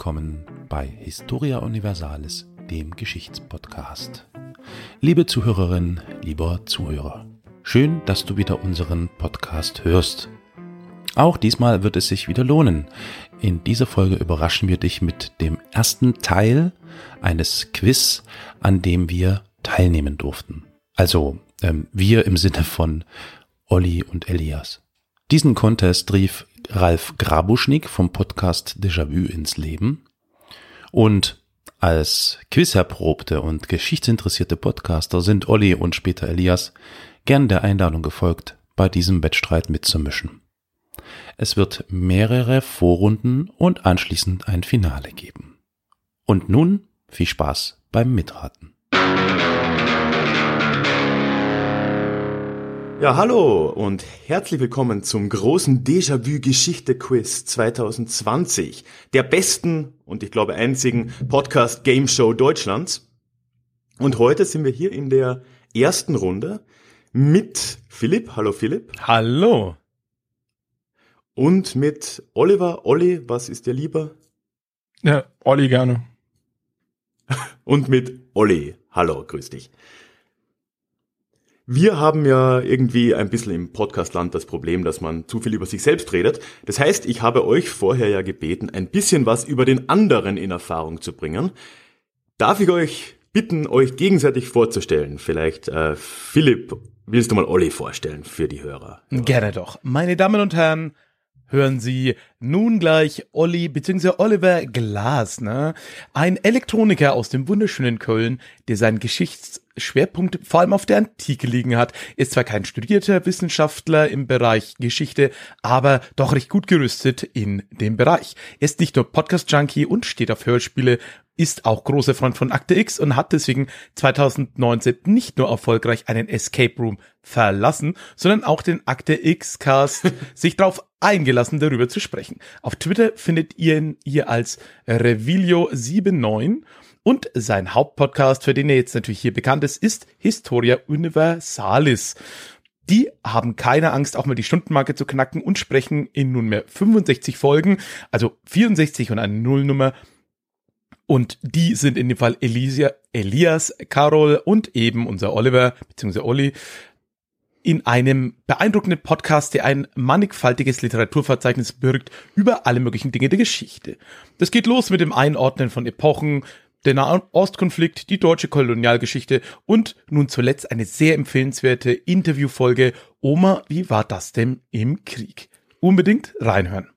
willkommen bei Historia Universalis, dem Geschichtspodcast. Liebe Zuhörerin, lieber Zuhörer, schön, dass du wieder unseren Podcast hörst. Auch diesmal wird es sich wieder lohnen. In dieser Folge überraschen wir dich mit dem ersten Teil eines Quiz, an dem wir teilnehmen durften. Also ähm, wir im Sinne von Olli und Elias. Diesen Contest rief Ralf Grabuschnik vom Podcast Déjà-vu ins Leben. Und als quizerprobte und geschichtsinteressierte Podcaster sind Olli und später Elias gern der Einladung gefolgt, bei diesem Wettstreit mitzumischen. Es wird mehrere Vorrunden und anschließend ein Finale geben. Und nun viel Spaß beim Mitraten. Ja, hallo und herzlich willkommen zum großen Déjà-vu-Geschichte-Quiz 2020, der besten und ich glaube einzigen Podcast-Game-Show Deutschlands. Und heute sind wir hier in der ersten Runde mit Philipp. Hallo Philipp. Hallo. Und mit Oliver. Olli, was ist dir lieber? Ja, Olli gerne. Und mit Olli. Hallo, grüß dich. Wir haben ja irgendwie ein bisschen im Podcastland das Problem, dass man zu viel über sich selbst redet. Das heißt, ich habe euch vorher ja gebeten, ein bisschen was über den anderen in Erfahrung zu bringen. Darf ich euch bitten, euch gegenseitig vorzustellen? Vielleicht äh, Philipp, willst du mal Olli vorstellen für die Hörer? Gerne doch. Meine Damen und Herren, hören Sie nun gleich Olli bzw. Oliver Glasner, ein Elektroniker aus dem wunderschönen Köln, der seinen Geschichtsschwerpunkt vor allem auf der Antike liegen hat. Ist zwar kein studierter Wissenschaftler im Bereich Geschichte, aber doch recht gut gerüstet in dem Bereich. Er ist nicht nur Podcast-Junkie und steht auf Hörspiele, ist auch großer Freund von Akte X und hat deswegen 2019 nicht nur erfolgreich einen Escape Room verlassen, sondern auch den Akte X Cast sich darauf eingelassen, darüber zu sprechen. Auf Twitter findet ihr ihn hier als Revilio79 und sein Hauptpodcast, für den er jetzt natürlich hier bekannt ist, ist Historia Universalis. Die haben keine Angst, auch mal die Stundenmarke zu knacken und sprechen in nunmehr 65 Folgen, also 64 und eine Nullnummer und die sind in dem Fall Elisia, Elias, Carol und eben unser Oliver, beziehungsweise Olli, in einem beeindruckenden Podcast, der ein mannigfaltiges Literaturverzeichnis birgt über alle möglichen Dinge der Geschichte. Das geht los mit dem Einordnen von Epochen, der Nahostkonflikt, die deutsche Kolonialgeschichte und nun zuletzt eine sehr empfehlenswerte Interviewfolge Oma, wie war das denn im Krieg? Unbedingt reinhören.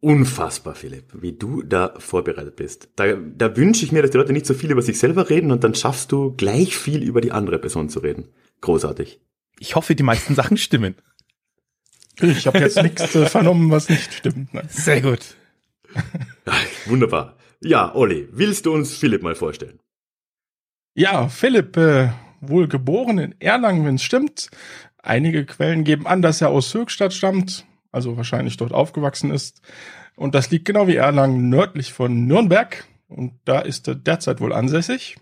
Unfassbar, Philipp, wie du da vorbereitet bist. Da, da wünsche ich mir, dass die Leute nicht so viel über sich selber reden und dann schaffst du gleich viel über die andere Person zu reden. Großartig. Ich hoffe, die meisten Sachen stimmen. Ich habe jetzt nichts äh, vernommen, was nicht stimmt. Ne? Sehr gut. Wunderbar. Ja, Olli, willst du uns Philipp mal vorstellen? Ja, Philipp, äh, wohl geboren in Erlangen, wenn es stimmt. Einige Quellen geben an, dass er aus Höchstadt stammt also wahrscheinlich dort aufgewachsen ist. Und das liegt genau wie Erlangen nördlich von Nürnberg. Und da ist er derzeit wohl ansässig.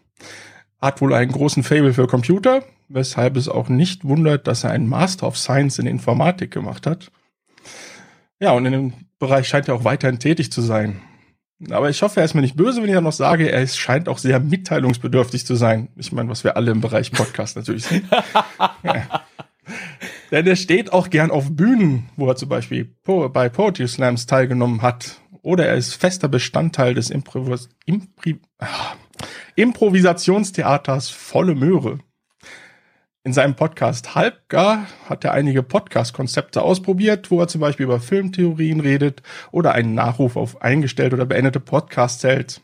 Hat wohl einen großen Fable für Computer, weshalb es auch nicht wundert, dass er einen Master of Science in Informatik gemacht hat. Ja, und in dem Bereich scheint er auch weiterhin tätig zu sein. Aber ich hoffe, er ist mir nicht böse, wenn ich ja noch sage, er ist, scheint auch sehr mitteilungsbedürftig zu sein. Ich meine, was wir alle im Bereich Podcast natürlich sind. ja. Denn er steht auch gern auf Bühnen, wo er zum Beispiel bei Poetry Slams teilgenommen hat. Oder er ist fester Bestandteil des Improvis Impri ah, Improvisationstheaters Volle Möhre. In seinem Podcast Halbgar hat er einige Podcast-Konzepte ausprobiert, wo er zum Beispiel über Filmtheorien redet oder einen Nachruf auf eingestellte oder beendete Podcasts hält.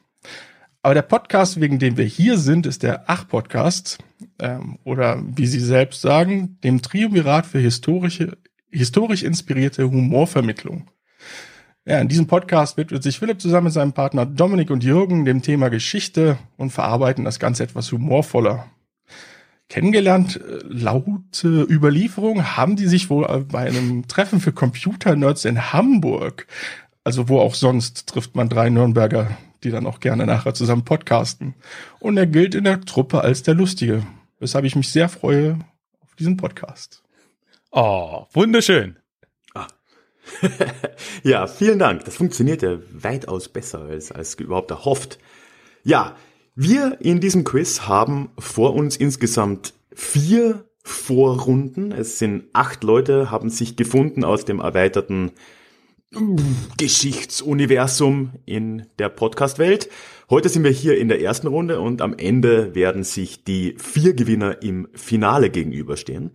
Aber der Podcast, wegen dem wir hier sind, ist der Ach-Podcast. Ähm, oder wie Sie selbst sagen, dem Triumvirat für historische, historisch inspirierte Humorvermittlung. Ja, in diesem Podcast widmet sich Philipp zusammen mit seinem Partner Dominik und Jürgen dem Thema Geschichte und verarbeiten das Ganze etwas humorvoller. Kennengelernt, äh, laute Überlieferung haben die sich wohl bei einem Treffen für Computer-Nerds in Hamburg. Also wo auch sonst trifft man drei Nürnberger die dann auch gerne nachher zusammen podcasten. Und er gilt in der Truppe als der Lustige, weshalb ich mich sehr freue auf diesen Podcast. Oh, wunderschön. Ah. ja, vielen Dank. Das funktioniert ja weitaus besser als, als überhaupt erhofft. Ja, wir in diesem Quiz haben vor uns insgesamt vier Vorrunden. Es sind acht Leute, haben sich gefunden aus dem erweiterten Geschichtsuniversum in der Podcast-Welt. Heute sind wir hier in der ersten Runde und am Ende werden sich die vier Gewinner im Finale gegenüberstehen.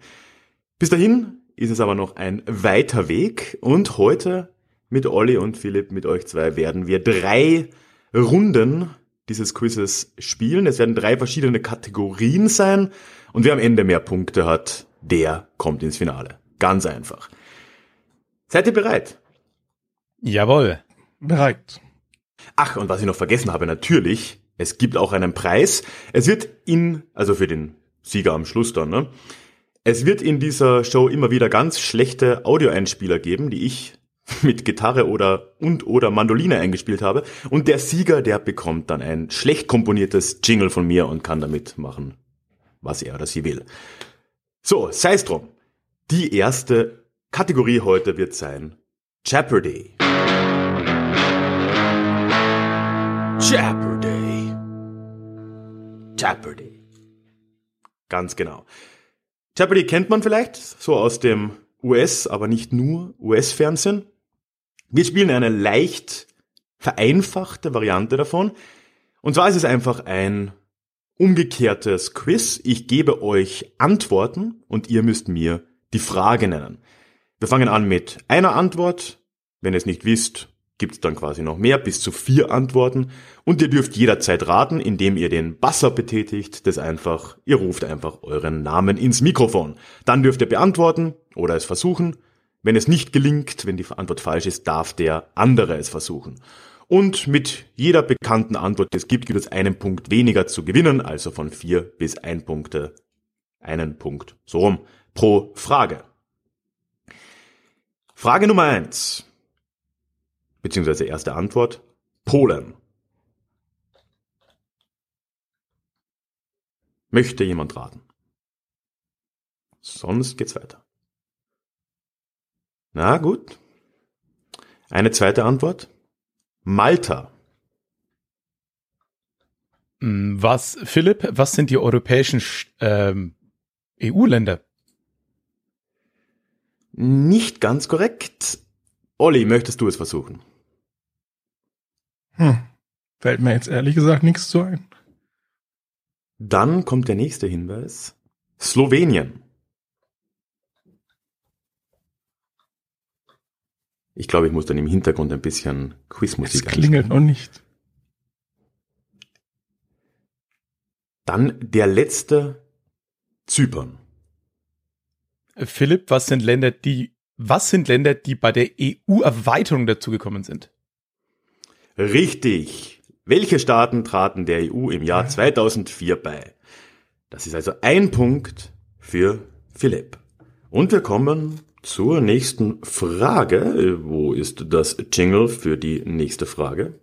Bis dahin ist es aber noch ein weiter Weg und heute mit Olli und Philipp, mit euch zwei, werden wir drei Runden dieses Quizzes spielen. Es werden drei verschiedene Kategorien sein und wer am Ende mehr Punkte hat, der kommt ins Finale. Ganz einfach. Seid ihr bereit? Jawohl. Bereit. Ach, und was ich noch vergessen habe, natürlich, es gibt auch einen Preis. Es wird in, also für den Sieger am Schluss dann, ne? Es wird in dieser Show immer wieder ganz schlechte Audioeinspieler geben, die ich mit Gitarre oder und oder Mandoline eingespielt habe. Und der Sieger, der bekommt dann ein schlecht komponiertes Jingle von mir und kann damit machen, was er oder sie will. So, sei es drum. Die erste Kategorie heute wird sein Jeopardy. Jeopardy. Jeopardy. Ganz genau. Jeopardy kennt man vielleicht so aus dem US, aber nicht nur US-Fernsehen. Wir spielen eine leicht vereinfachte Variante davon. Und zwar ist es einfach ein umgekehrtes Quiz. Ich gebe euch Antworten und ihr müsst mir die Frage nennen. Wir fangen an mit einer Antwort. Wenn ihr es nicht wisst, gibt es dann quasi noch mehr, bis zu vier Antworten. Und ihr dürft jederzeit raten, indem ihr den Basser betätigt. Das einfach, ihr ruft einfach euren Namen ins Mikrofon. Dann dürft ihr beantworten oder es versuchen. Wenn es nicht gelingt, wenn die Antwort falsch ist, darf der andere es versuchen. Und mit jeder bekannten Antwort, die es gibt, gibt es einen Punkt weniger zu gewinnen, also von vier bis ein Punkte, einen Punkt, so rum, pro Frage. Frage Nummer eins beziehungsweise erste Antwort, Polen. Möchte jemand raten? Sonst geht's weiter. Na gut. Eine zweite Antwort. Malta. Hm, was, Philipp, was sind die europäischen ähm, EU-Länder? Nicht ganz korrekt. Olli, möchtest du es versuchen? Hm. Fällt mir jetzt ehrlich gesagt nichts zu ein. Dann kommt der nächste Hinweis. Slowenien. Ich glaube, ich muss dann im Hintergrund ein bisschen Quizmusik Es klingelt noch nicht. Dann der letzte Zypern. Philipp, was sind Länder, die, was sind Länder, die bei der EU-Erweiterung dazugekommen sind? Richtig. Welche Staaten traten der EU im Jahr 2004 bei? Das ist also ein Punkt für Philipp. Und wir kommen zur nächsten Frage. Wo ist das Jingle für die nächste Frage?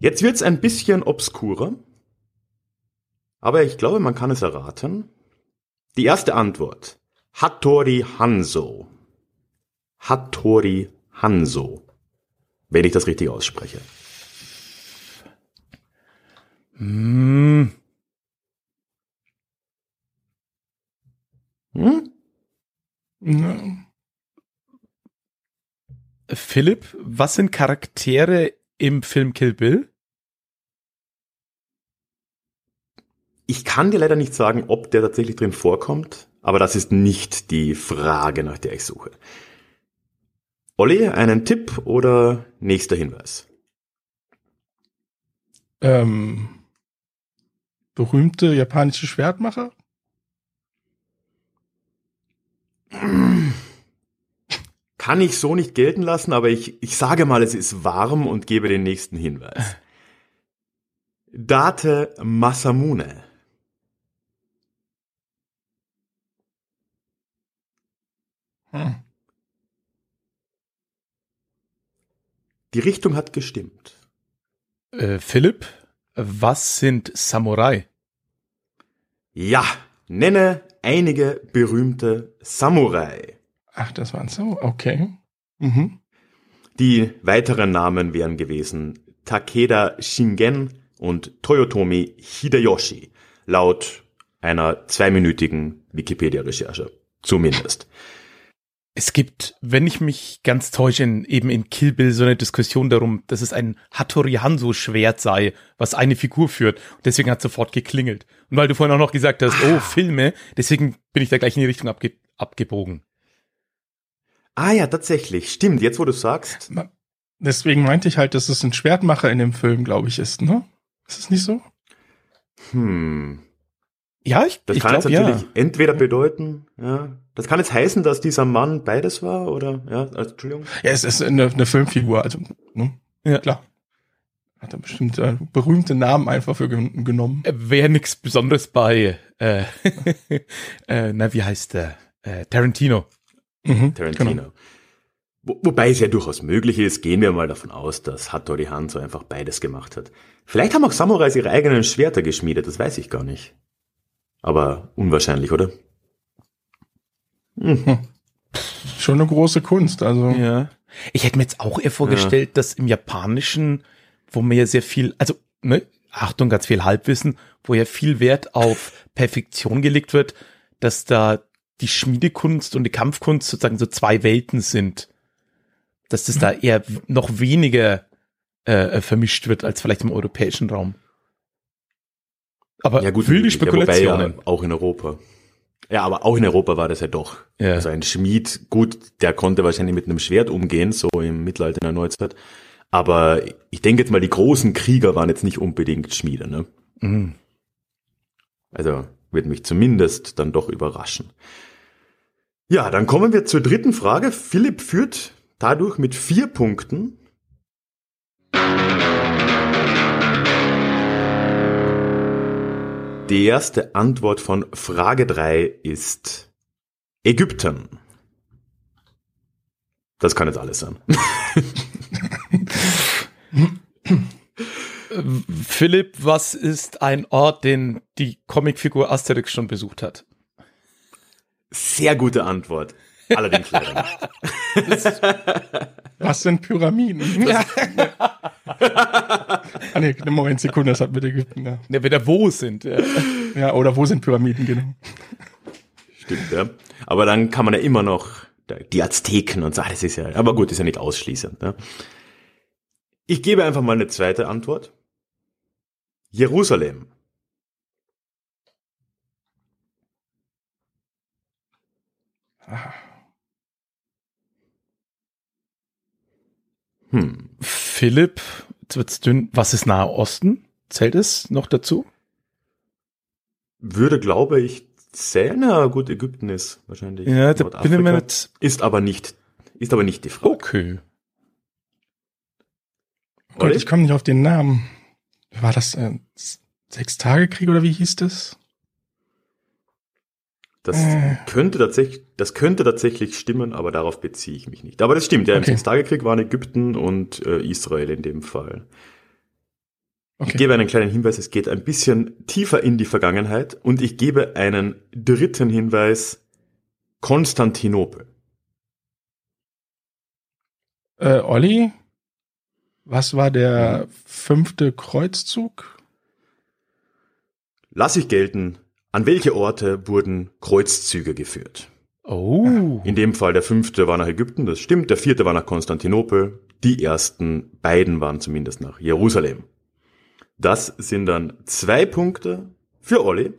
Jetzt wird's ein bisschen obskurer, aber ich glaube, man kann es erraten. Die erste Antwort. Hattori Hanzo. Hattori Hanzo. Wenn ich das richtig ausspreche. Hm, Hm? Ja. Philipp, was sind Charaktere im Film Kill Bill? Ich kann dir leider nicht sagen, ob der tatsächlich drin vorkommt, aber das ist nicht die Frage, nach der ich suche. Olli, einen Tipp oder nächster Hinweis? Ähm, berühmte japanische Schwertmacher? Kann ich so nicht gelten lassen, aber ich, ich sage mal, es ist warm und gebe den nächsten Hinweis. Date Masamune. Hm. Die Richtung hat gestimmt. Äh, Philipp, was sind Samurai? Ja, Nenne einige berühmte Samurai. Ach, das waren so, okay. Mhm. Die weiteren Namen wären gewesen Takeda Shingen und Toyotomi Hideyoshi, laut einer zweiminütigen Wikipedia-Recherche. Zumindest. Es gibt, wenn ich mich ganz täusche, in, eben in Kill Bill so eine Diskussion darum, dass es ein Hattori Hanzo Schwert sei, was eine Figur führt. Und deswegen hat sofort geklingelt. Und weil du vorhin auch noch gesagt hast, oh, Filme, deswegen bin ich da gleich in die Richtung abge abgebogen. Ah ja, tatsächlich. Stimmt, jetzt wo du sagst. Deswegen meinte ich halt, dass es ein Schwertmacher in dem Film, glaube ich, ist, ne? Ist es nicht so? Hm. Ja, ich, Das ich kann glaube jetzt natürlich ja. entweder bedeuten, ja. Das kann jetzt heißen, dass dieser Mann beides war, oder, ja, also, Entschuldigung. Ja, es ist eine, eine Filmfigur, also, ne? Ja. Klar. Hat er bestimmt äh, berühmte Namen einfach für gen genommen. Wäre nichts Besonderes bei, äh, äh, na, wie heißt der? Äh, Tarantino. Mhm, Tarantino. genau. Wo, wobei es ja durchaus möglich ist, gehen wir mal davon aus, dass Hattori Hanzo einfach beides gemacht hat. Vielleicht haben auch Samurais ihre eigenen Schwerter geschmiedet, das weiß ich gar nicht. Aber unwahrscheinlich, oder? Schon eine große Kunst, also. Ja. Ich hätte mir jetzt auch eher vorgestellt, dass im Japanischen, wo man ja sehr viel, also, ne, Achtung, ganz viel Halbwissen, wo ja viel Wert auf Perfektion gelegt wird, dass da die Schmiedekunst und die Kampfkunst sozusagen so zwei Welten sind. Dass das da eher noch weniger äh, vermischt wird als vielleicht im europäischen Raum. Aber Ja gut, wilde möglich, ja, Spekulationen. Ja, auch in Europa. Ja, aber auch in Europa war das ja doch. Ja. Also ein Schmied, gut, der konnte wahrscheinlich mit einem Schwert umgehen, so im Mittelalter in der Neuzeit. Aber ich denke jetzt mal, die großen Krieger waren jetzt nicht unbedingt Schmiede, ne? Mhm. Also wird mich zumindest dann doch überraschen. Ja, dann kommen wir zur dritten Frage. Philipp führt dadurch mit vier Punkten. Die erste Antwort von Frage drei ist Ägypten. Das kann jetzt alles sein. Philipp, was ist ein Ort, den die Comicfigur Asterix schon besucht hat? Sehr gute Antwort. Allerdings leider nicht. Was sind Pyramiden? Ja. ah, nee, Moment, Sekunde, das hat mit Ägypten, ja. Ne, wenn da wo sind. Ja. Ja, oder wo sind Pyramiden, genau. Stimmt, ja. Aber dann kann man ja immer noch die Azteken und so, ah, das ist ja, aber gut, ist ja nicht ausschließend. Ne? Ich gebe einfach mal eine zweite Antwort. Jerusalem. Hm. Philipp, jetzt wird's dünn. Was ist Nahe Osten? Zählt es noch dazu? Würde, glaube ich, zählen. Na gut, Ägypten ist wahrscheinlich. Ja, da bin ich mir nicht. Ist aber nicht, ist aber nicht die Frage. Okay. Gott, ich komme nicht auf den Namen. War das äh, Sechs-Tage-Krieg oder wie hieß das? Das Äh. könnte tatsächlich, das könnte tatsächlich stimmen, aber darauf beziehe ich mich nicht. Aber das stimmt, ja, im Okay. Sechstagekrieg waren Ägypten und äh, Israel in dem Fall. Ich Okay. gebe einen kleinen Hinweis, es geht ein bisschen tiefer in die Vergangenheit und ich gebe einen dritten Hinweis, Konstantinopel. Äh, Olli, was war der fünfte Kreuzzug? Lass ich gelten, an welche Orte wurden Kreuzzüge geführt? Oh. In dem Fall der fünfte war nach Ägypten, das stimmt, der vierte war nach Konstantinopel, die ersten beiden waren zumindest nach Jerusalem. Das sind dann zwei Punkte für Olli.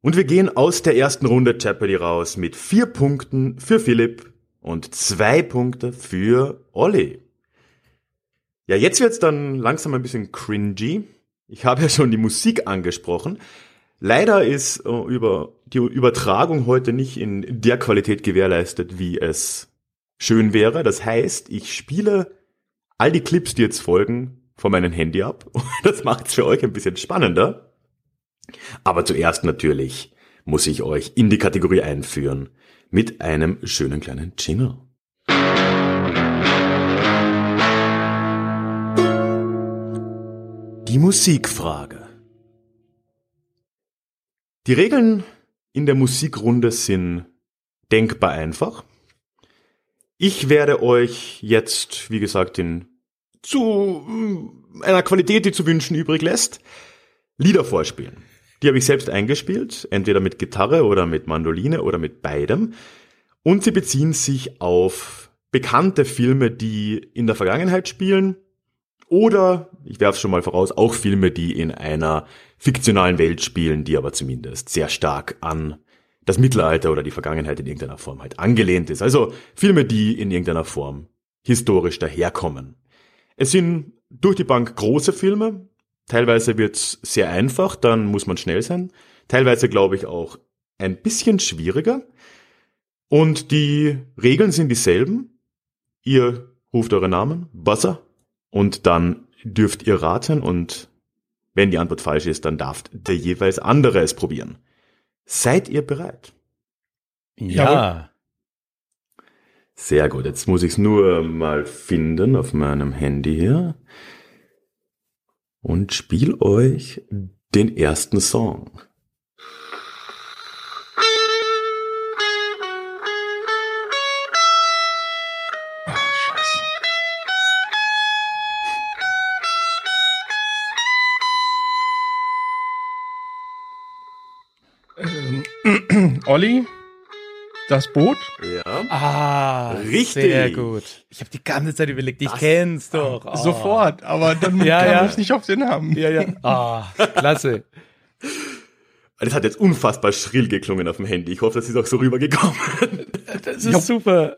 Und wir gehen aus der ersten Runde Jeopardy raus mit vier Punkten für Philipp und zwei Punkte für Olli. Ja, jetzt wird's dann langsam ein bisschen cringy. Ich habe ja schon die Musik angesprochen. Leider ist äh, über die Übertragung heute nicht in der Qualität gewährleistet, wie es schön wäre. Das heißt, ich spiele all die Clips, die jetzt folgen, von meinem Handy ab. Das macht es für euch ein bisschen spannender. Aber zuerst natürlich muss ich euch in die Kategorie einführen mit einem schönen kleinen Jingle. Die Musikfrage. Die Regeln in der Musikrunde sind denkbar einfach. Ich werde euch jetzt, wie gesagt, in zu mm, einer Qualität, die zu wünschen übrig lässt, Lieder vorspielen. Die habe ich selbst eingespielt, entweder mit Gitarre oder mit Mandoline oder mit beidem. Und sie beziehen sich auf bekannte Filme, die in der Vergangenheit spielen oder, ich werfe schon mal voraus, auch Filme, die in einer fiktionalen Welt spielen, die aber zumindest sehr stark an das Mittelalter oder die Vergangenheit in irgendeiner Form halt angelehnt ist. Also Filme, die in irgendeiner Form historisch daherkommen. Es sind durch die Bank große Filme. Teilweise wird's sehr einfach, dann muss man schnell sein. Teilweise glaube ich auch ein bisschen schwieriger. Und die Regeln sind dieselben. Ihr ruft eure Namen, Buzzer, und dann dürft ihr raten und wenn die Antwort falsch ist, dann darf der jeweils andere es probieren. Seid ihr bereit? Ja. Sehr gut, jetzt muss ich es nur mal finden auf meinem Handy hier und spiel euch den ersten Song. Olli, das Boot? Ja. Ah, Richtig. Sehr gut. Ich habe die ganze Zeit überlegt, ich kenn's doch. Ah. Sofort, aber dann Ja, kam ja. ich nicht auf den Namen. Ja, ja. Ah, klasse. Das hat jetzt unfassbar schrill geklungen auf dem Handy. Ich hoffe, das ist auch so rübergekommen. Das ist super.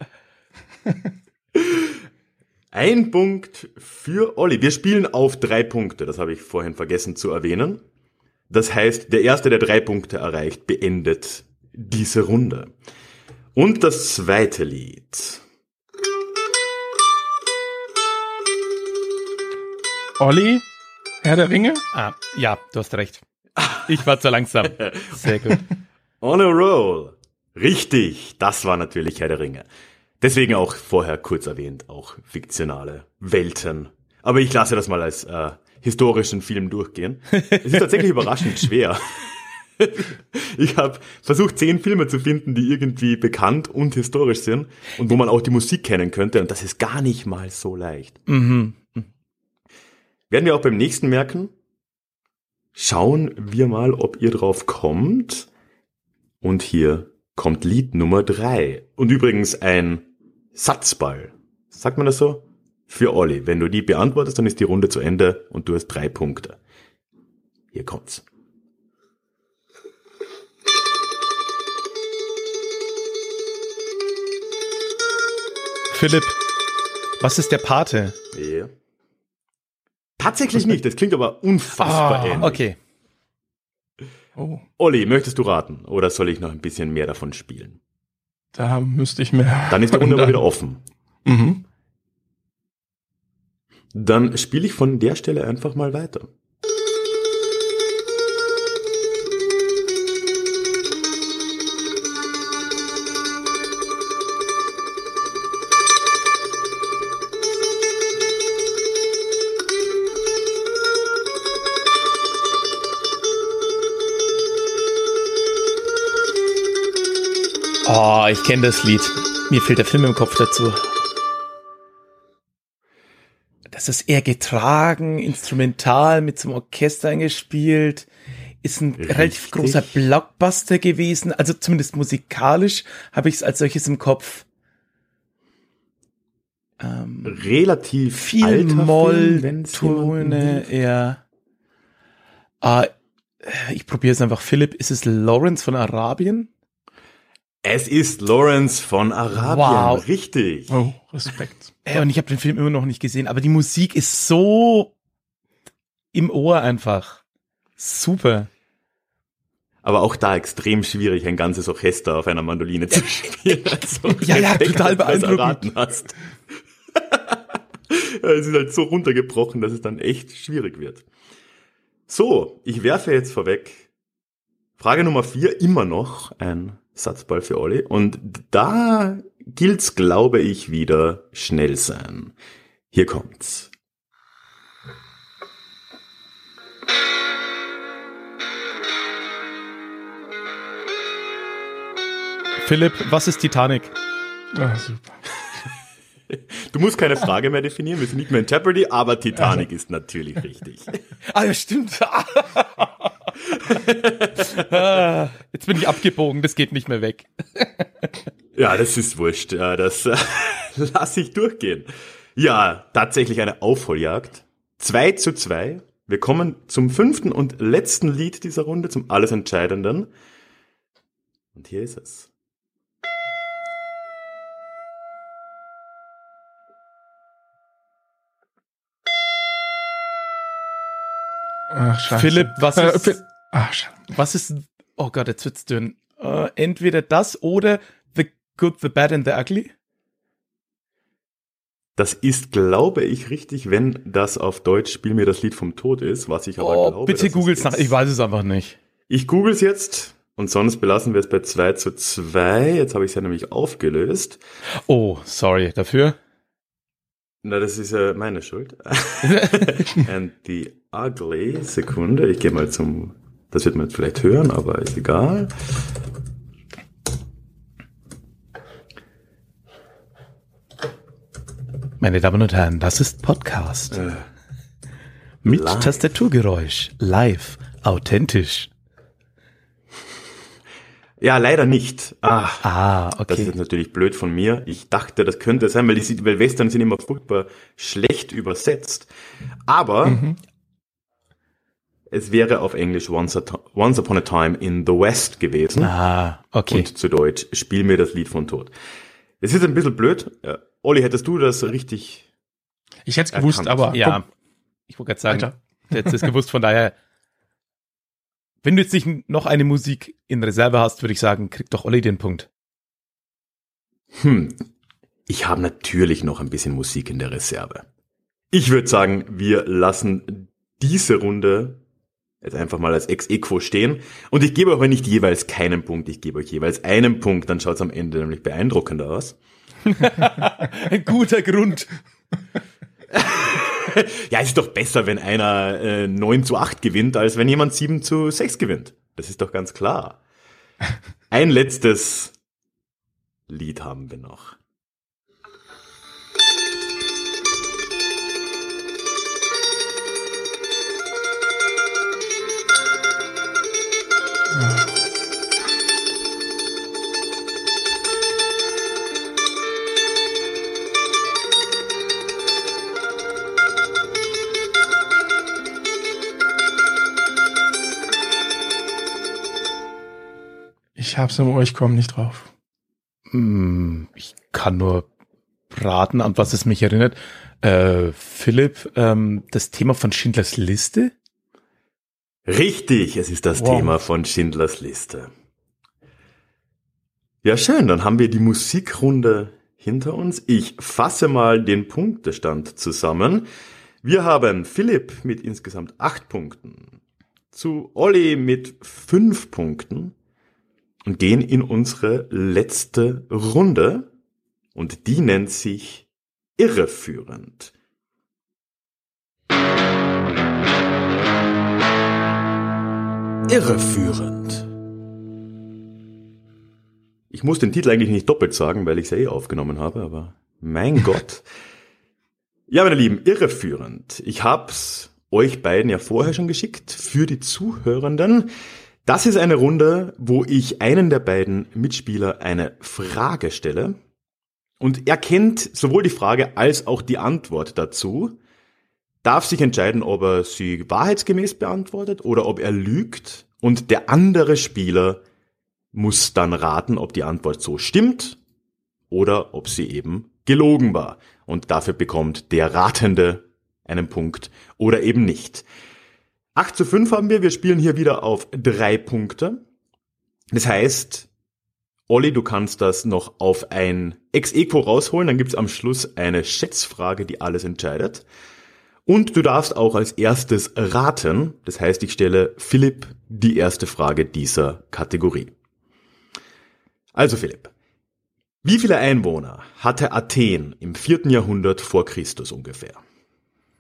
Ein Punkt für Olli. Wir spielen auf drei Punkte. Das habe ich vorhin vergessen zu erwähnen. Das heißt, der Erste, der drei Punkte erreicht, beendet diese Runde. Und das zweite Lied. Olli, Herr der Ringe? Ah, ja, du hast recht. Ich war zu langsam. Sehr gut. On a roll. Richtig, das war natürlich Herr der Ringe. Deswegen auch vorher kurz erwähnt, auch fiktionale Welten. Aber ich lasse das mal als äh, historischen Film durchgehen. Es ist tatsächlich überraschend schwer. Ich habe versucht, zehn Filme zu finden, die irgendwie bekannt und historisch sind und wo man auch die Musik kennen könnte. Und das ist gar nicht mal so leicht. Mhm. Werden wir auch beim nächsten merken. Schauen wir mal, ob ihr drauf kommt. Und hier kommt Lied Nummer drei. Und übrigens ein Satzball. Sagt man das so? Für Olli. Wenn du die beantwortest, dann ist die Runde zu Ende und du hast drei Punkte. Hier kommt's. Philipp, was ist der Pate? Ja. Tatsächlich nicht. Das klingt aber unfassbar ähnlich. Ah, okay. Oh, Olli, möchtest du raten? Oder soll ich noch ein bisschen mehr davon spielen? da müsste ich mehr. Dann ist die Runde aber wieder offen. Mhm. Dann spiele ich von der Stelle einfach mal weiter. Oh, ich kenne das Lied. Mir fehlt der Film im Kopf dazu. Das ist eher getragen, instrumental, mit zum Orchester eingespielt. Ist ein Richtig. relativ großer Blockbuster gewesen. Also zumindest musikalisch habe ich es als solches im Kopf. Ähm, Relativ viel Molltöne, hilft. ja. Ah, ich probiere es einfach. Philipp, ist es Lawrence von Arabien? Es ist Lawrence von Arabien. Wow. Richtig. Oh, Respekt. Ey, und ich habe den Film immer noch nicht gesehen, aber die Musik ist so im Ohr einfach. Super. Aber auch da extrem schwierig, ein ganzes Orchester auf einer Mandoline zu spielen. Also, Ja, ja, total beeindruckend. hast. es ist halt so runtergebrochen, dass es dann echt schwierig wird. So, ich werfe jetzt vorweg. Frage Nummer vier, immer noch ein Satzball für Olli. Und da gilt's, glaube ich, wieder schnell sein. Hier kommt's. Philipp, was ist Titanic? Ah, super. Du musst keine Frage mehr definieren, wir sind nicht mehr in Jeopardy, aber Titanic ist natürlich richtig. Ah, ja, stimmt. Jetzt bin ich abgebogen, das geht nicht mehr weg. Ja, das ist wurscht. Ja, das äh, lasse ich durchgehen. Ja, tatsächlich eine Aufholjagd. 2 zu 2. Wir kommen zum fünften und letzten Lied dieser Runde, zum alles Entscheidenden. Und hier ist es. Ach, scheiße. Philipp, was Äh, ist, Ach, scheiße. was ist, oh Gott, jetzt wird's dünn. Äh, entweder das oder The Good, The Bad and The Ugly? Das ist, glaube ich, richtig, wenn das auf Deutsch Spiel mir das Lied vom Tod ist, was ich aber Oh, glaube. bitte googles nach, ich weiß es einfach nicht. Ich googles jetzt und sonst belassen wir es bei 2 zu 2. Jetzt habe ich es ja nämlich aufgelöst. Oh, sorry dafür. Na, das ist ja meine Schuld. And the ugly. Sekunde, ich gehe mal zum. Das wird man jetzt vielleicht hören, aber ist egal. Meine Damen und Herren, das ist Podcast. Mit live. Tastaturgeräusch. Live. Authentisch. Ja, leider nicht. Ah, Ah, das okay. ist natürlich blöd von mir. Ich dachte, das könnte sein, weil, die, weil Western sind immer furchtbar schlecht übersetzt. Aber es wäre auf Englisch Once, Once Upon a Time in the West gewesen. Ah, okay. Und zu Deutsch, spiel mir das Lied von Tod. Es ist ein bisschen blöd. Ja. Olli, hättest du das richtig? Ich hätte es gewusst, aber ja, komm, ich wollte gerade sagen, du hättest es gewusst, von daher, wenn du jetzt nicht noch eine Musik in Reserve hast, würde ich sagen, kriegt doch Olli den Punkt. Hm, ich habe natürlich noch ein bisschen Musik in der Reserve. Ich würde sagen, wir lassen diese Runde jetzt einfach mal als Ex-Equo stehen. Und ich gebe euch aber nicht jeweils keinen Punkt, ich gebe euch jeweils einen Punkt, dann schaut es am Ende nämlich beeindruckender aus. Ein guter Grund. Ja, es ist doch besser, wenn einer äh, 9 zu 8 gewinnt, als wenn jemand 7 zu 6 gewinnt. Das ist doch ganz klar. Ein letztes Lied haben wir noch. Ich hab's im Ohr, ich komme nicht drauf. Hm, ich kann nur raten, an was es mich erinnert. Äh, Philipp, ähm, das Thema von Schindlers Liste? Richtig, es ist das Wow. Thema von Schindlers Liste. Ja, schön, dann haben wir die Musikrunde hinter uns. Ich fasse mal den Punktestand zusammen. Wir haben Philipp mit insgesamt acht Punkten, zu Olli mit fünf Punkten und gehen in unsere letzte Runde und die nennt sich irreführend. Irreführend. Ich muss den Titel eigentlich nicht doppelt sagen, weil ich es ja eh aufgenommen habe, aber mein Gott. Ja, meine Lieben, irreführend. Ich hab's euch beiden ja vorher schon geschickt für die Zuhörenden. Das ist eine Runde, wo ich einen der beiden Mitspieler eine Frage stelle und er kennt sowohl die Frage als auch die Antwort dazu, darf sich entscheiden, ob er sie wahrheitsgemäß beantwortet oder ob er lügt und der andere Spieler muss dann raten, ob die Antwort so stimmt oder ob sie eben gelogen war. Und dafür bekommt der Ratende einen Punkt oder eben nicht. 8 zu 5 haben wir. Wir spielen hier wieder auf drei Punkte. Das heißt, Olli, du kannst das noch auf ein Ex-Equo rausholen. Dann gibt's am Schluss eine Schätzfrage, die alles entscheidet. Und du darfst auch als erstes raten. Das heißt, ich stelle Philipp die erste Frage dieser Kategorie. Also Philipp, wie viele Einwohner hatte Athen im vierten Jahrhundert vor Christus ungefähr?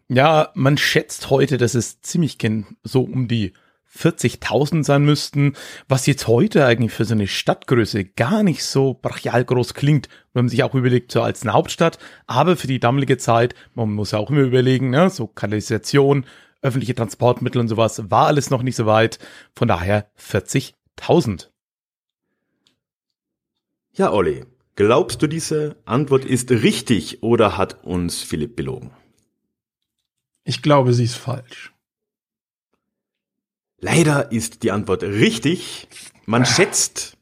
Ja, man schätzt heute, dass es ziemlich so um die 40.000 sein müssten, was jetzt heute eigentlich für so eine Stadtgröße gar nicht so brachial groß klingt, wenn man sich auch überlegt, so als eine Hauptstadt, aber für die damalige Zeit, man muss ja auch immer überlegen, ne, so Kanalisation, öffentliche Transportmittel und sowas, war alles noch nicht so weit, von daher 40.000. Ja, Olli, glaubst du, diese Antwort ist richtig oder hat uns Philipp belogen? Ich glaube, sie ist falsch. Leider ist die Antwort richtig. Man schätzt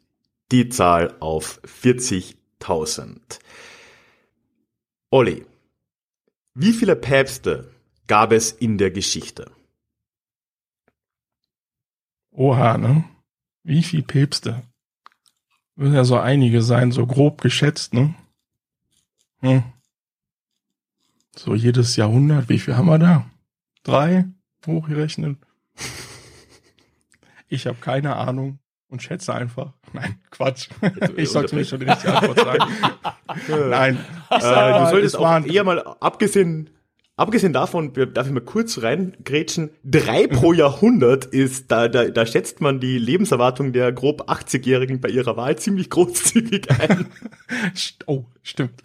die Zahl auf 40.000. Olli, wie viele Päpste gab es in der Geschichte? Oha, ne? Wie viel Päpste? Müssen ja so einige sein, so grob geschätzt, ne? Hm. So jedes Jahrhundert, wie viel haben wir da? Drei? Hochgerechnet? Ich habe keine Ahnung und schätze einfach. Nein, Quatsch. Ich sollte nicht schon die richtige Antwort sagen. Nein. Äh, du solltest auch eher mal, abgesehen, abgesehen davon, darf ich mal kurz reingrätschen, drei pro Jahrhundert ist, da, da, da schätzt man die Lebenserwartung der grob 80-Jährigen bei ihrer Wahl ziemlich großzügig ein. oh, stimmt.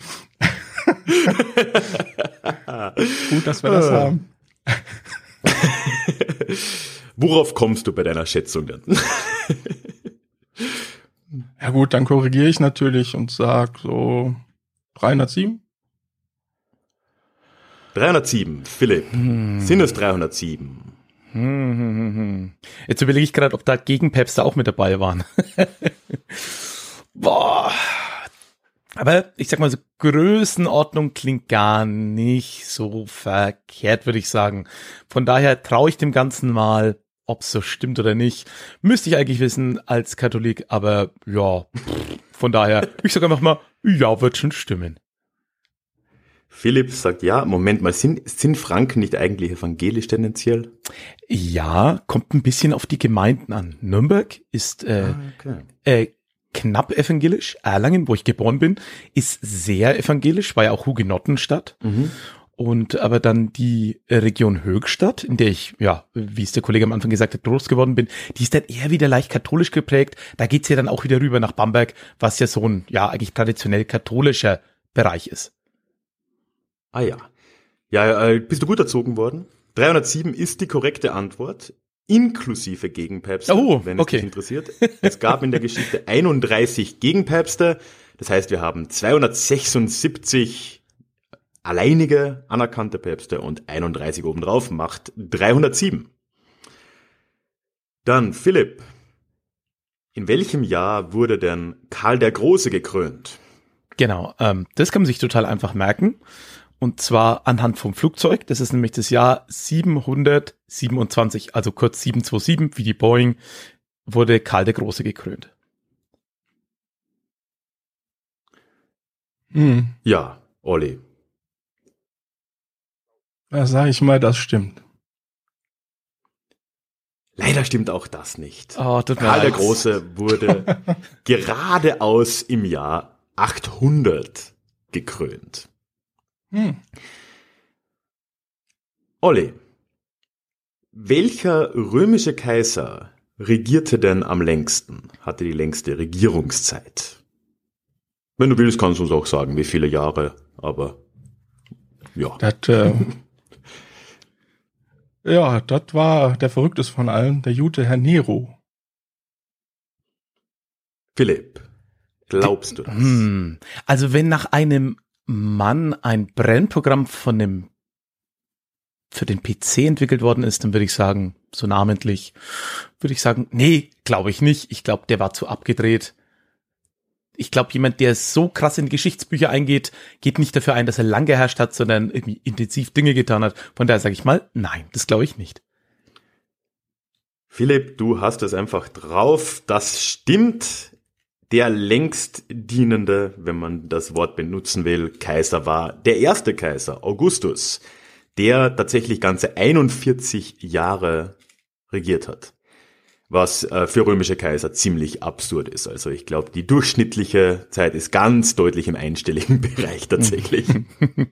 Gut, dass wir das haben. Worauf kommst du bei deiner Schätzung denn? ja gut, dann korrigiere ich natürlich und sag so 307. 307, Philipp. Hm. Sind es 307? Hm, hm, hm, hm. Jetzt überlege ich gerade, ob da Gegenpäpste auch mit dabei waren. Boah. Aber ich sag mal so, Größenordnung klingt gar nicht so verkehrt, würde ich sagen. Von daher traue ich dem Ganzen mal ob es so stimmt oder nicht, müsste ich eigentlich wissen als Katholik, aber ja, von daher, ich sage einfach mal, ja, wird schon stimmen. Philipp sagt ja, Moment mal, sind, sind Franken nicht eigentlich evangelisch tendenziell? Ja, kommt ein bisschen auf die Gemeinden an. Nürnberg ist äh, ah, okay. äh, knapp evangelisch. Erlangen, wo ich geboren bin, ist sehr evangelisch, war ja auch Hugenottenstadt. Mhm. Und aber dann die Region Höchstadt, in der ich, ja, wie es der Kollege am Anfang gesagt hat, groß geworden bin, die ist dann eher wieder leicht katholisch geprägt. Da geht's ja dann auch wieder rüber nach Bamberg, was ja so ein, ja, eigentlich traditionell katholischer Bereich ist. Ah ja. Ja, äh, bist du gut erzogen worden? 307 ist die korrekte Antwort, inklusive Gegenpäpste, oh, wenn es okay. dich interessiert. Es gab in der Geschichte 31 Gegenpäpste. Das heißt, wir haben 276 alleinige anerkannte Päpste und 31 obendrauf macht 307. Dann Philipp. In welchem Jahr wurde denn Karl der Große gekrönt? Genau, ähm, das kann man sich total einfach merken. Und zwar anhand vom Flugzeug. Das ist nämlich das Jahr 727, also kurz 727, wie die Boeing, wurde Karl der Große gekrönt. Hm. Ja, Olli. Da sage ich mal, das stimmt. Leider stimmt auch das nicht. Oh, Karl der Große wurde geradeaus im Jahr 800 gekrönt. Hm. Olli, welcher römische Kaiser regierte denn am längsten, hatte die längste Regierungszeit? Wenn du willst, kannst du uns auch sagen, wie viele Jahre, aber ja. Das, äh, Ja, das war der verrückteste von allen, der gute Herr Nero. Philipp, glaubst du das? Hm. Also wenn nach einem Mann ein Brennprogramm von dem für den PC entwickelt worden ist, dann würde ich sagen, so namentlich, würde ich sagen, nee, glaube ich nicht. Ich glaube, der war zu abgedreht ich glaube, jemand, der so krass in Geschichtsbücher eingeht, geht nicht dafür ein, dass er lang geherrscht hat, sondern irgendwie intensiv Dinge getan hat. Von daher sage ich mal, nein, das glaube ich nicht. Philipp, du hast es einfach drauf. Das stimmt. Der längst dienende, wenn man das Wort benutzen will, Kaiser war der erste Kaiser, Augustus, der tatsächlich ganze 41 Jahre regiert hat was äh, für römische Kaiser ziemlich absurd ist. Also ich glaube, die durchschnittliche Zeit ist ganz deutlich im einstelligen Bereich tatsächlich.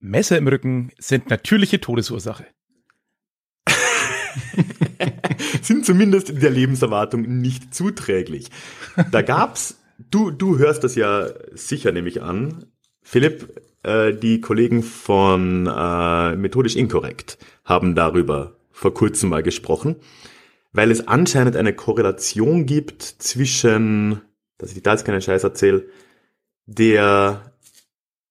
Messer im Rücken sind natürliche Todesursache. sind zumindest in der Lebenserwartung nicht zuträglich. Da gab's, du, du hörst das ja sicher, nehme ich an, Philipp, äh, die Kollegen von äh, Methodisch Inkorrekt haben darüber vor kurzem mal gesprochen, weil es anscheinend eine Korrelation gibt zwischen, dass ich da jetzt keinen Scheiß erzähle, der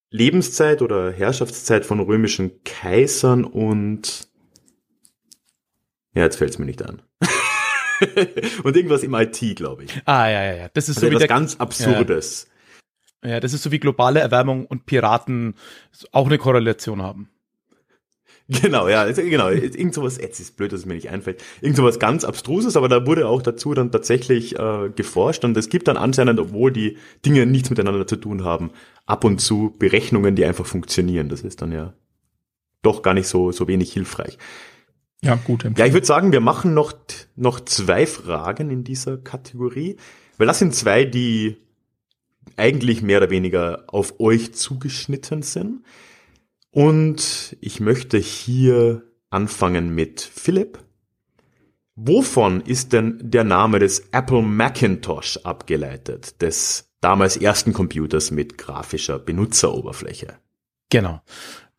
Lebenszeit oder Herrschaftszeit von römischen Kaisern und ja, jetzt fällt es mir nicht an. und irgendwas im IT, glaube ich. Ah, ja, ja, ja. Das ist Also so wie etwas der, ganz Absurdes. ja, das ist so wie globale Erwärmung und Piraten auch eine Korrelation haben. Genau, ja, also, genau. Irgend sowas, jetzt ist blöd, dass es mir nicht einfällt. Irgend sowas ganz Abstruses, aber da wurde auch dazu dann tatsächlich äh, geforscht und es gibt dann anscheinend, obwohl die Dinge nichts miteinander zu tun haben, ab und zu Berechnungen, die einfach funktionieren. Das ist dann ja doch gar nicht so, so wenig hilfreich. Ja, gut. Ja, ich würde sagen, wir machen noch, noch zwei Fragen in dieser Kategorie, weil das sind zwei, die eigentlich mehr oder weniger auf euch zugeschnitten sind. Und ich möchte hier anfangen mit Philipp. Wovon ist denn der Name des Apple Macintosh abgeleitet, des damals ersten Computers mit grafischer Benutzeroberfläche? Genau.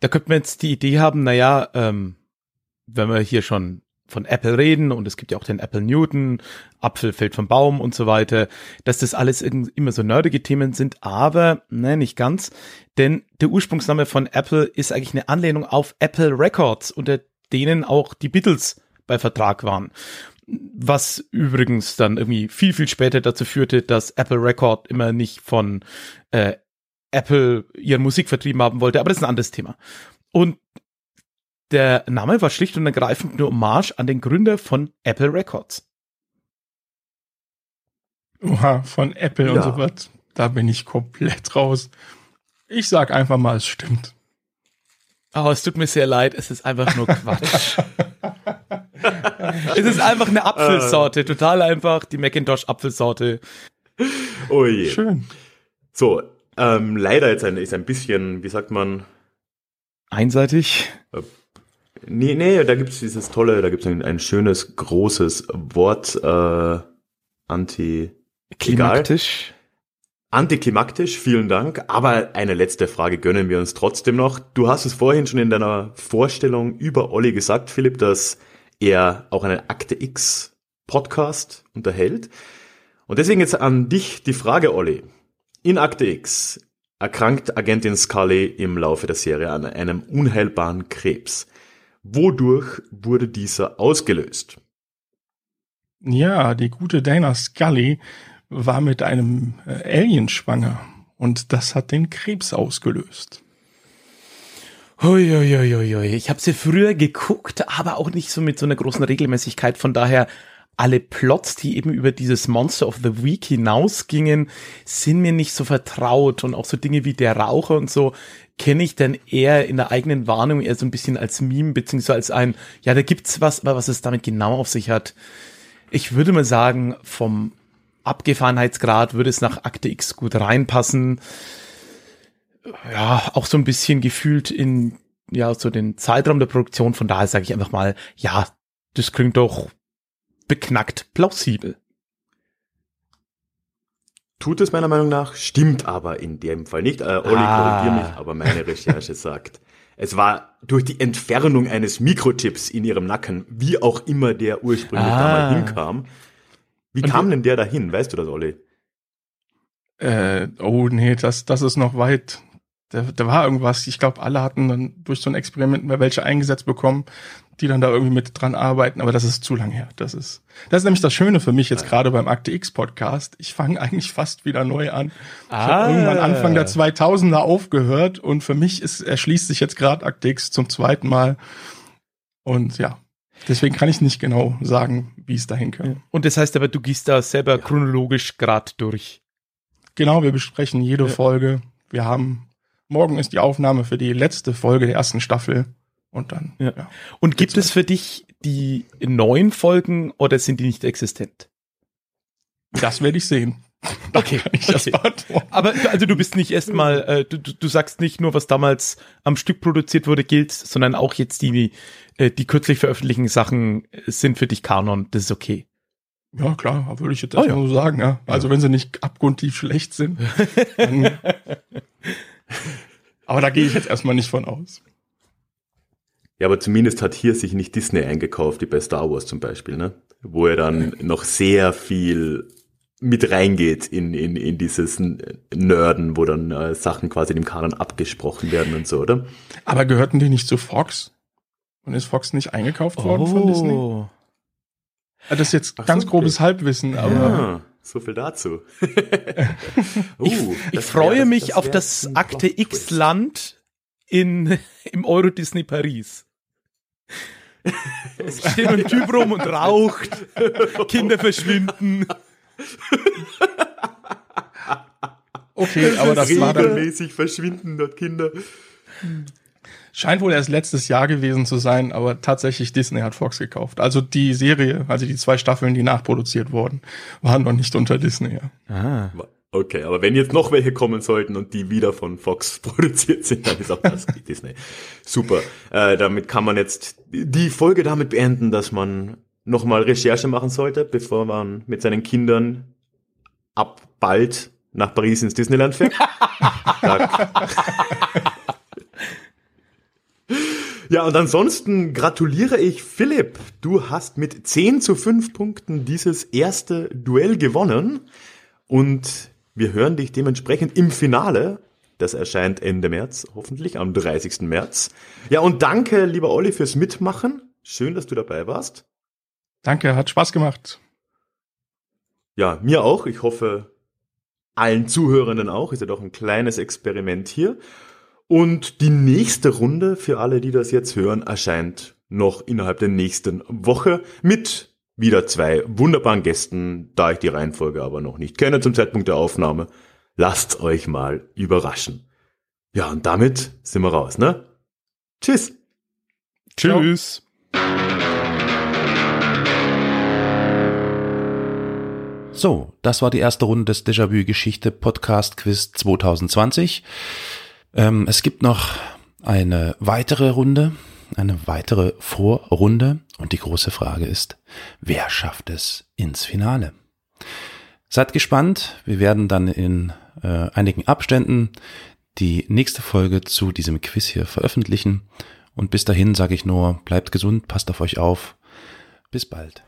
Da könnte man jetzt die Idee haben, naja, ähm, wenn wir hier schon von Apple reden und es gibt ja auch den Apple Newton, Apfel fällt vom Baum und so weiter, dass das alles immer so nerdige Themen sind, aber ne, nicht ganz, denn der Ursprungsname von Apple ist eigentlich eine Anlehnung auf Apple Records, unter denen auch die Beatles bei Vertrag waren. Was übrigens dann irgendwie viel, viel später dazu führte, dass Apple Record immer nicht von äh, Apple ihre Musik vertrieben haben wollte, aber das ist ein anderes Thema. Und der Name war schlicht und ergreifend nur Hommage an den Gründer von Apple Records. Oha, von Apple Ja. und so was. Da bin ich komplett raus. Ich sag einfach mal, es stimmt. Oh, es tut mir sehr leid, es ist einfach nur Quatsch. es ist einfach eine Apfelsorte, total einfach, die Macintosh Apfelsorte. Oh je. Schön. So, ähm, leider jetzt ein, ist ein bisschen, wie sagt man, Einseitig. Nee, nee, da gibt's dieses tolle, da gibt's ein, ein schönes, großes Wort, äh, anti, Klimaktisch. antiklimaktisch, vielen Dank. Aber eine letzte Frage gönnen wir uns trotzdem noch. Du hast es vorhin schon in deiner Vorstellung über Olli gesagt, Philipp, dass er auch einen Akte X Podcast unterhält. Und deswegen jetzt an dich die Frage, Olli. In Akte X erkrankt Agentin Scully im Laufe der Serie an einem unheilbaren Krebs. Wodurch wurde dieser ausgelöst? Ja, die gute Dana Scully war mit einem äh, Alien schwanger und das hat den Krebs ausgelöst. Huiuiuiui. Ich habe sie früher geguckt, aber auch nicht so mit so einer großen Regelmäßigkeit. Von daher alle Plots, die eben über dieses Monster of the Week hinausgingen, sind mir nicht so vertraut. Und auch so Dinge wie der Raucher und so kenne ich dann eher in der eigenen Warnung eher so ein bisschen als Meme, beziehungsweise als ein, ja, da gibt's was, aber was es damit genau auf sich hat. Ich würde mal sagen, vom Abgefahrenheitsgrad würde es nach Akte X gut reinpassen ja, auch so ein bisschen gefühlt in, ja, so den Zeitraum der Produktion. Von daher sage ich einfach mal, ja, das klingt doch beknackt plausibel. Tut es meiner Meinung nach, stimmt aber in dem Fall nicht. Äh, Olli, Ah. korrigier mich, aber meine Recherche sagt, es war durch die Entfernung eines Mikrochips in ihrem Nacken, wie auch immer der ursprünglich Ah. da mal hinkam. Wie Und kam denn der dahin? Weißt du das, Olli? Äh, oh nee, das, das ist noch weit. Da, da war irgendwas. Ich glaube, alle hatten dann durch so ein Experiment mal welche eingesetzt bekommen, die dann da irgendwie mit dran arbeiten. Aber das ist zu lang her. Das ist, das ist nämlich das Schöne für mich jetzt gerade beim Akte X Podcast. Ich fange eigentlich fast wieder neu an. Ich Ah. habe irgendwann Anfang der 2000er aufgehört und für mich ist, erschließt sich jetzt gerade Akte X zum zweiten Mal. Und ja, deswegen kann ich nicht genau sagen, wie es dahin kam. Und das heißt aber, du gehst da selber chronologisch grad durch. Genau, wir besprechen jede Ja. Folge. Wir haben, morgen ist die Aufnahme für die letzte Folge der ersten Staffel. Und dann, Ja. ja. Und gibt es für dich die neuen Folgen oder sind die nicht existent? Das werde ich sehen. Okay, ich okay. Aber also du bist nicht erstmal, äh, du, du sagst nicht nur, was damals am Stück produziert wurde, gilt, sondern auch jetzt die, äh, die kürzlich veröffentlichten Sachen sind für dich Kanon. Das ist okay. Ja, klar, würde ich jetzt Oh, erstmal so sagen, ja. Also wenn sie nicht abgrundtief schlecht sind. Dann, aber da gehe ich jetzt erstmal nicht von aus. Ja, aber zumindest hat hier sich nicht Disney eingekauft, wie bei Star Wars zum Beispiel, ne? Wo er dann noch sehr viel mit reingeht in, in, in dieses Nerden, wo dann äh, Sachen quasi dem Kanon abgesprochen werden und so, oder? Aber gehörten die nicht zu Fox? Und ist Fox nicht eingekauft worden von Disney? Oh. Ja, Das ist jetzt Ach so, ganz okay. grobes Halbwissen, aber Ah, so viel dazu. Uh, Ich, ich freue wär- mich das auf das Akte. X-Land in, im Euro Disney Paris. Es steht ein Typ rum und raucht, Kinder verschwinden. okay, aber das war dann, Regelmäßig verschwinden dort Kinder. scheint wohl erst letztes Jahr gewesen zu sein, aber tatsächlich Disney hat Fox gekauft. Also die Serie, also die zwei Staffeln, die nachproduziert wurden, waren noch nicht unter Disney. Ja. Ah. Okay, aber wenn jetzt noch welche kommen sollten und die wieder von Fox produziert sind, dann ist auch das Disney. Super. Äh, damit kann man jetzt die Folge damit beenden, dass man nochmal Recherche machen sollte, bevor man mit seinen Kindern ab bald nach Paris ins Disneyland fährt. Ja, und ansonsten gratuliere ich Philipp. Du hast mit 10 zu 5 Punkten dieses erste Duell gewonnen. Und wir hören dich dementsprechend im Finale. Das erscheint Ende März, hoffentlich am 30. März. Ja, und danke, lieber Olli, fürs Mitmachen. Schön, dass du dabei warst. Danke, hat Spaß gemacht. Ja, mir auch. Ich hoffe, allen Zuhörenden auch. Ist ja doch ein kleines Experiment hier. Und die nächste Runde für alle, die das jetzt hören, erscheint noch innerhalb der nächsten Woche mit wieder zwei wunderbaren Gästen, da ich die Reihenfolge aber noch nicht kenne zum Zeitpunkt der Aufnahme. Lasst euch mal überraschen. Ja, und damit sind wir raus, ne? Tschüss. Tschüss. So, das war die erste Runde des Déjà-vu Geschichte Podcast Quiz 2020. Ähm, es gibt noch eine weitere Runde, eine weitere Vorrunde und die große Frage ist, wer schafft es ins Finale? Seid gespannt, wir werden dann in äh, einigen Abständen die nächste Folge zu diesem Quiz hier veröffentlichen und bis dahin sage ich nur, bleibt gesund, passt auf euch auf. Bis bald.